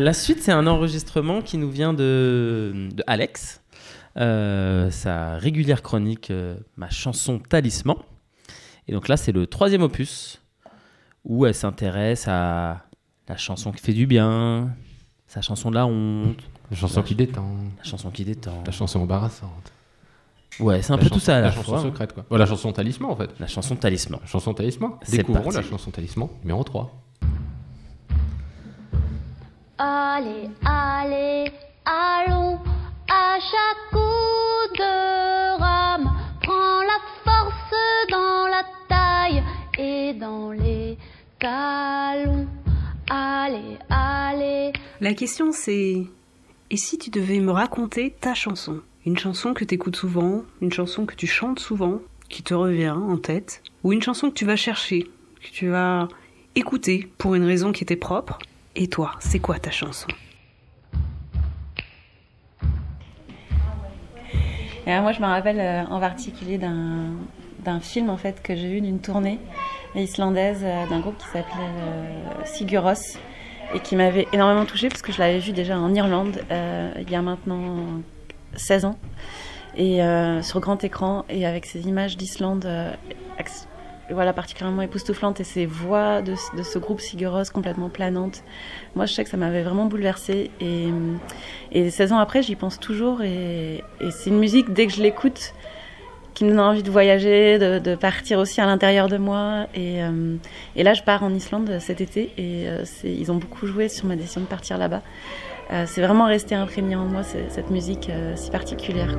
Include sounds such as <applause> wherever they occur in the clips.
La suite, c'est un enregistrement qui nous vient de, de Alex, euh, sa régulière chronique, euh, ma chanson Talisman. Et donc là, c'est le troisième opus où elle s'intéresse à la chanson qui fait du bien, sa chanson de la honte, La chanson qui détend, la chanson qui détend. la chanson embarrassante. Ouais, c'est un La peu chanson- tout ça à la, La chanson fois. secrète, quoi. La chanson talisman, en fait. La chanson Talisman. La chanson talisman. C'est Découvrons parti. la chanson talisman numéro 3. Allez, allez, allons à chaque coup de rame. Prends la force dans la taille et dans les talons. Allez, allez. La question c'est et si tu devais me raconter ta chanson? Une chanson que tu écoutes souvent, une chanson que tu chantes souvent, qui te revient en tête, ou une chanson que tu vas chercher, que tu vas écouter pour une raison qui était propre? Et toi, c'est quoi ta chanson moi, je me rappelle euh, en particulier d'un film en fait que j'ai vu d'une tournée islandaise euh, d'un groupe qui s'appelait euh, Sigur Rós et qui m'avait énormément touchée parce que je l'avais vu déjà en Irlande il y a maintenant 16 ans et sur grand écran et avec ces images d'Islande voilà particulièrement époustouflantes et ces voix de, de ce groupe Sigur complètement planantes. Moi, je sais que ça m'avait vraiment bouleversée et et 16 ans après, j'y pense toujours et, c'est une musique, dès que je l'écoute, qui me donne envie de voyager, de, partir aussi à l'intérieur de moi. Et, euh, et là, je pars en Islande cet été et euh, ils ont beaucoup joué sur ma décision de partir là-bas. Euh, c'est vraiment resté imprégné en moi, cette musique si particulière.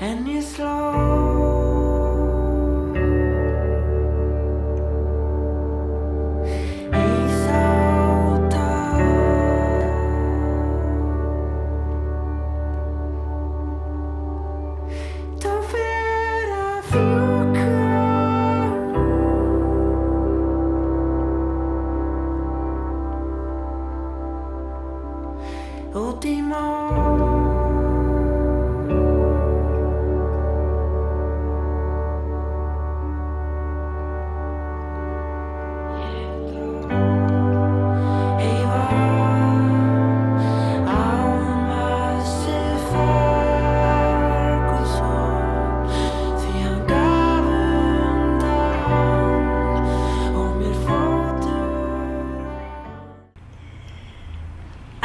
Slår En je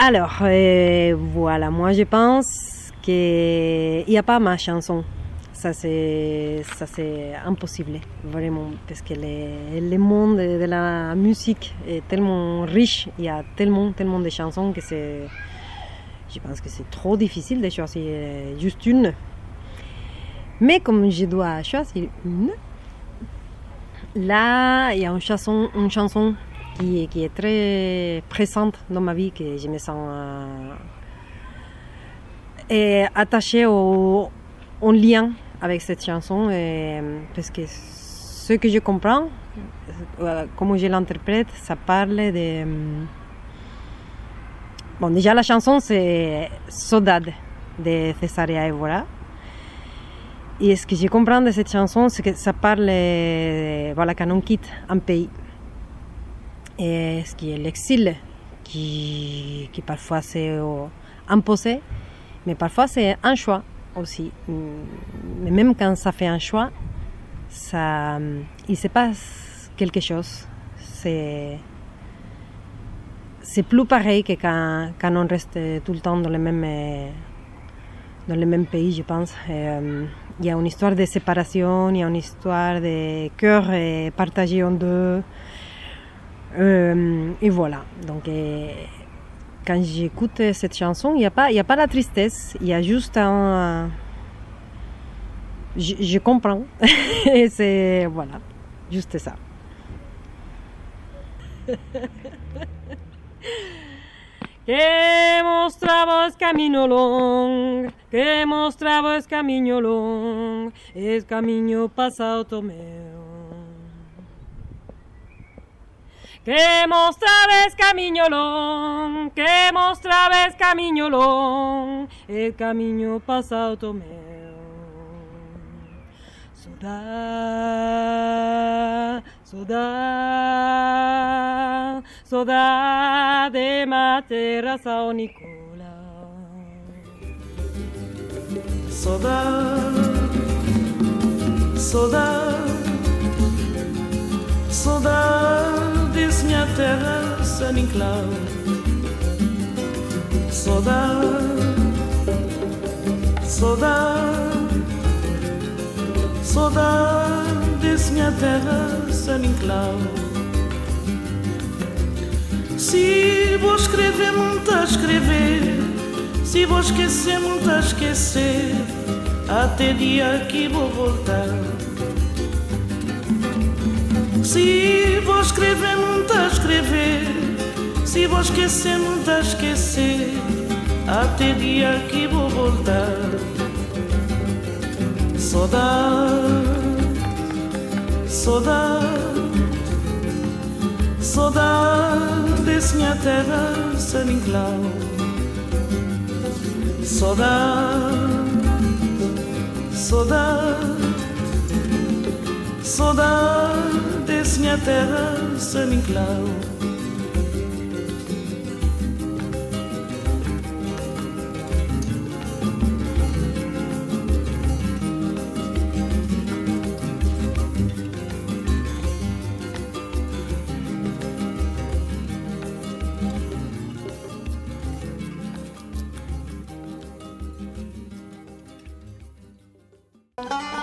Alors, euh, voilà, moi je pense qu'il n'y a pas ma chanson. Ça c'est, impossible, vraiment, parce que le, le monde de la musique est tellement riche, il y a tellement, tellement de chansons que c'est, je pense que c'est trop difficile de choisir juste une. Mais comme je dois choisir une, là, il y a une chanson, une chanson qui, est- très présente dans ma vie, que je me sens euh, attachée au, en lien avec cette chanson, parce que ce que je comprends, euh, comment je l'interprète, ça parle de... Bon, déjà la chanson c'est Saudade de Cesaria Evora. Et ce que je comprends de cette chanson, c'est que ça parle, euh, voilà, quand on quitte un pays et ce qui est l'exil, qui, qui parfois c'est euh, imposé, mais parfois c'est un choix. aussi. Mm, Mais même quand ça fait un choix, ça, il se passe quelque chose. C'est, c'est plus pareil que quand, quand on reste tout le temps dans le même, euh, dans le même pays, je pense. Euh, Il y a une histoire de séparation, il y a une histoire de cœur partagé en deux. Euh, et voilà. Donc, euh, quand j'écoute cette chanson, il n'y a, pas- a pas la tristesse, il y a juste un. Je, je comprends. <laughs> et c'est. Voilà. Juste ça. <laughs> Que mostrava es camino long, que mostrava es camino long, es camino pasado meu. Que mostrava es camino long, que mostrava es camino long, el camino pasado meu. Soda, soda, soda de matera São Nicolau. Saudade, saudade, saudades minha terra San Inclau. Saudade, saudade, saudades minha terra Inclau. Se vou escrever, muito a escrever. Se vou esquecer, muito a esquecer. Até dia que vou voltar. Se vou escrever, muito a escrever. Se vou esquecer, muito a esquecer. Até dia que vou voltar. Saudade, saudade. Saudades minha terra San Inclau Saudade Saudade Saudades minha terra San Inclau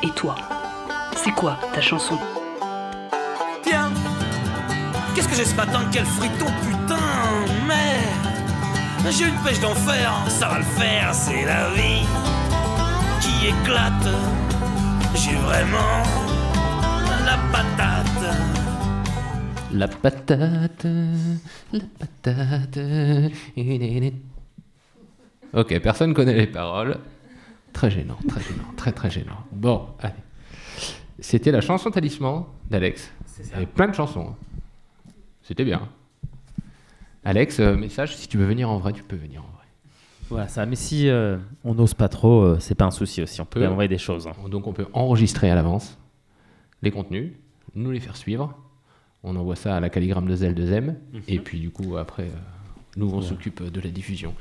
Et toi? C'est quoi ta chanson Tiens, qu'est-ce que j'ai ce matin Quel friton, putain, merde J'ai une pêche d'enfer, ça va le faire, c'est la vie qui éclate. J'ai vraiment la patate. La patate, la patate. Ok, personne connaît les paroles. Très gênant, très gênant, très très gênant. Bon, allez. C'était la chanson talisman d'Alex. Il y avait plein de chansons. C'était bien. Alex, euh, message, si tu veux venir en vrai, tu peux venir en vrai. Voilà, ça. Mais si euh, on n'ose pas trop, euh, c'est pas un souci aussi. On peut Peu. envoyer des choses. hein. Donc on peut enregistrer à l'avance les contenus, nous les faire suivre. On envoie ça à la calligramme de Zel de Zem. Et puis du coup, après, euh, nous on s'occupe de la diffusion.